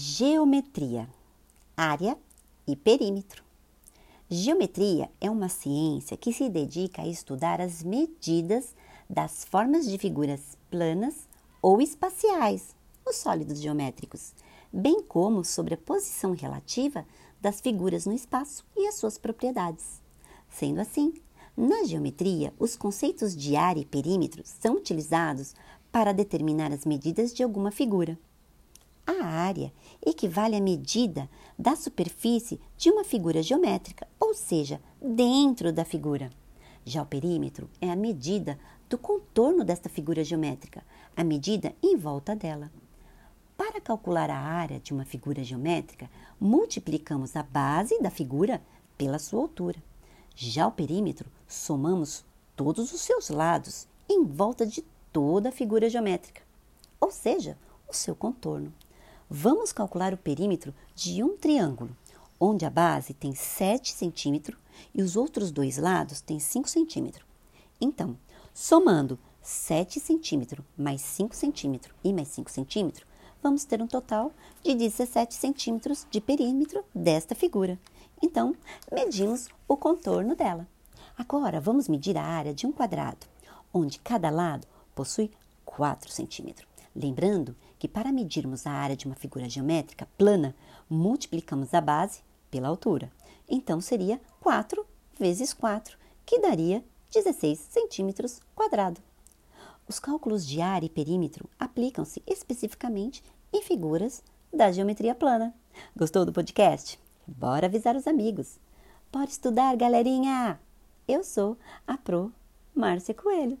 Geometria, área e perímetro. Geometria é uma ciência que se dedica a estudar as medidas das formas de figuras planas ou espaciais, os sólidos geométricos, bem como sobre a posição relativa das figuras no espaço e as suas propriedades. Sendo assim, na geometria, os conceitos de área e perímetro são utilizados para determinar as medidas de alguma figura. A área equivale à medida da superfície de uma figura geométrica, ou seja, dentro da figura. Já o perímetro é a medida do contorno desta figura geométrica, a medida em volta dela. Para calcular a área de uma figura geométrica, multiplicamos a base da figura pela sua altura. Já o perímetro, somamos todos os seus lados em volta de toda a figura geométrica, ou seja, o seu contorno. Vamos calcular o perímetro de um triângulo, onde a base tem 7 centímetros e os outros dois lados têm 5 centímetros. Então, somando 7 centímetros mais 5 centímetros e mais 5 centímetros, vamos ter um total de 17 centímetros de perímetro desta figura. Então, medimos o contorno dela. Agora, vamos medir a área de um quadrado, onde cada lado possui 4 centímetros. Lembrando que para medirmos a área de uma figura geométrica plana, multiplicamos a base pela altura. Então seria 4 vezes 4, que daria 16 centímetros quadrados. Os cálculos de área e perímetro aplicam-se especificamente em figuras da geometria plana. Gostou do podcast? Bora avisar os amigos. Bora estudar, galerinha! Eu sou a Pro Márcia Coelho.